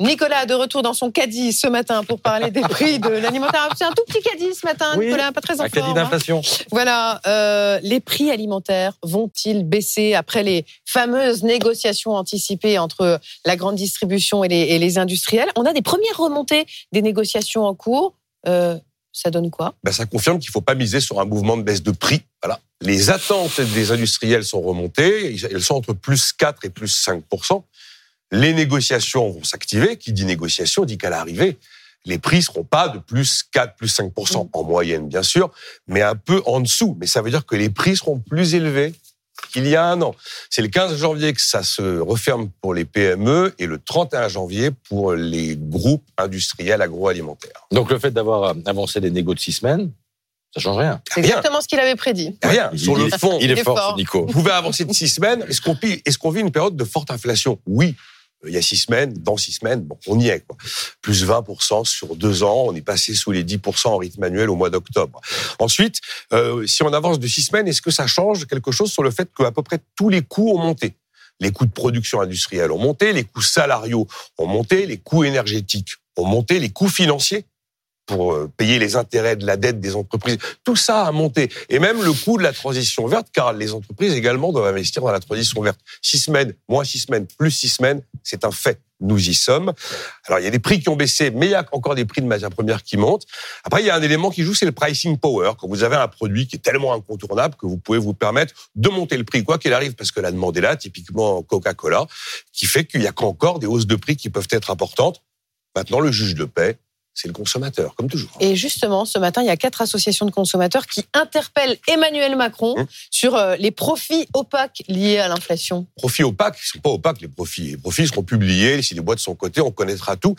Nicolas, de retour dans son caddie ce matin pour parler des prix de l'alimentaire. C'est un tout petit caddie ce matin, Oui, Nicolas, pas très en Un caddie hein. d'inflation. Voilà, euh, les prix alimentaires vont-ils baisser après les fameuses négociations anticipées entre la grande distribution et les, et les industriels? On a des premières remontées des négociations en cours. Euh, ça donne quoi? Ben, ça confirme qu'il ne faut pas miser sur un mouvement de baisse de prix. Voilà. Les attentes des industriels sont remontées, elles sont entre plus 4 et plus 5 Les négociations vont s'activer. Qui dit négociation dit qu'à l'arrivée, les prix seront pas de plus 4, plus 5% en moyenne, bien sûr, mais un peu en dessous. Mais ça veut dire que les prix seront plus élevés qu'il y a un an. C'est le 15 janvier que ça se referme pour les PME et le 31 janvier pour les groupes industriels agroalimentaires. Donc le fait d'avoir avancé des négos de six semaines, ça change rien. C'est Rien. exactement ce qu'il avait prédit. Rien. Il- Sur le fond, il est Il est fort, Nico. Vous pouvez avancer de six semaines. Est-ce qu'on vit, est-ce qu'on vit une période de forte inflation? Oui. Il y a six semaines, dans six semaines, bon, on y est. Quoi. Plus 20% sur deux ans, on est passé sous les 10% en rythme annuel au mois d'octobre. Ensuite, euh, si on avance de six semaines, est-ce que ça change quelque chose sur le fait qu'à peu près tous les coûts ont monté? Les coûts de production industrielle ont monté, les coûts salariaux ont monté, les coûts énergétiques ont monté, les coûts financiers pour euh, payer les intérêts de la dette des entreprises. Tout ça a monté. Et même le coût de la transition verte, car les entreprises également doivent investir dans la transition verte. Six semaines, moins six semaines, plus six semaines, c'est un fait. Nous y sommes. Alors, il y a des prix qui ont baissé, mais il y a encore des prix de matières premières qui montent. Après, il y a un élément qui joue, c'est le pricing power. Quand vous avez un produit qui est tellement incontournable que vous pouvez vous permettre de monter le prix, quoi qu'il arrive, parce que la demande est là, typiquement Coca-Cola, qui fait qu'il y a qu'encore des hausses de prix qui peuvent être importantes. Maintenant, le juge de paix, c'est le consommateur, comme toujours. Et justement, ce matin, il y a quatre associations de consommateurs qui interpellent Emmanuel Macron Hum. sur euh, les profits opaques liés à l'inflation. profits opaques, ils sont pas opaques les profits. Les profits seront publiés, si les boîtes sont cotées, on connaîtra tout.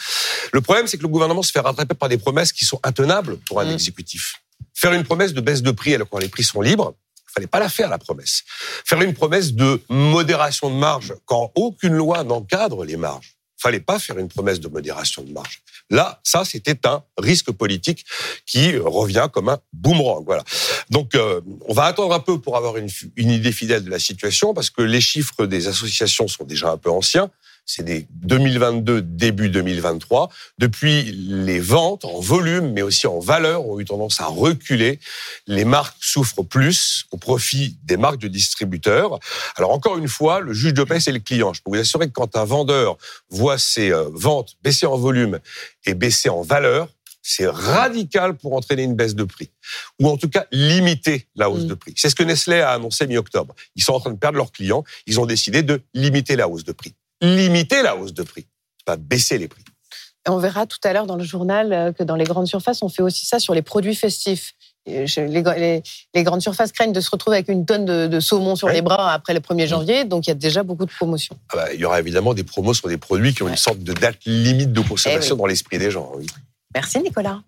Le problème, c'est que le gouvernement se fait rattraper par des promesses qui sont intenables pour un Mm. exécutif. Faire une promesse de baisse de prix alors quand les prix sont libres, il fallait pas la faire la promesse. Faire une promesse de modération de marge quand aucune loi n'encadre les marges. Fallait pas faire une promesse de modération de marge. Là, ça, c'était un risque politique qui revient comme un boomerang. Voilà. Donc, euh, on va attendre un peu pour avoir une, une idée fidèle de la situation, parce que les chiffres des associations sont déjà un peu anciens. C'est des 2022, début 2023. Depuis, les ventes en volume, mais aussi en valeur, ont eu tendance à reculer. Les marques souffrent plus au profit des marques de distributeurs. Alors, encore une fois, le juge de paix, c'est le client. Je peux vous assurer que quand un vendeur voit ses euh, ventes baisser en volume et baisser en valeur, c'est radical pour entraîner une baisse de prix. Ou en tout cas, limiter la hausse Mm. de prix. C'est ce que Nestlé a annoncé mi-octobre. Ils sont en train de perdre leurs clients. Ils ont décidé de limiter la hausse de prix. Limiter la hausse de prix, pas baisser les prix. On verra tout à l'heure dans le journal euh, que dans les grandes surfaces, on fait aussi ça sur les produits festifs. Les, les- les grandes surfaces craignent de se retrouver avec une tonne de, de saumon sur Ouais. les bras après le 1er janvier, donc il y a déjà beaucoup de promotions. Ah bah, il y aura évidemment des promos sur des produits qui ont Ouais. une sorte de date limite de consommation Eh oui. dans l'esprit des gens. oui. Merci Nicolas.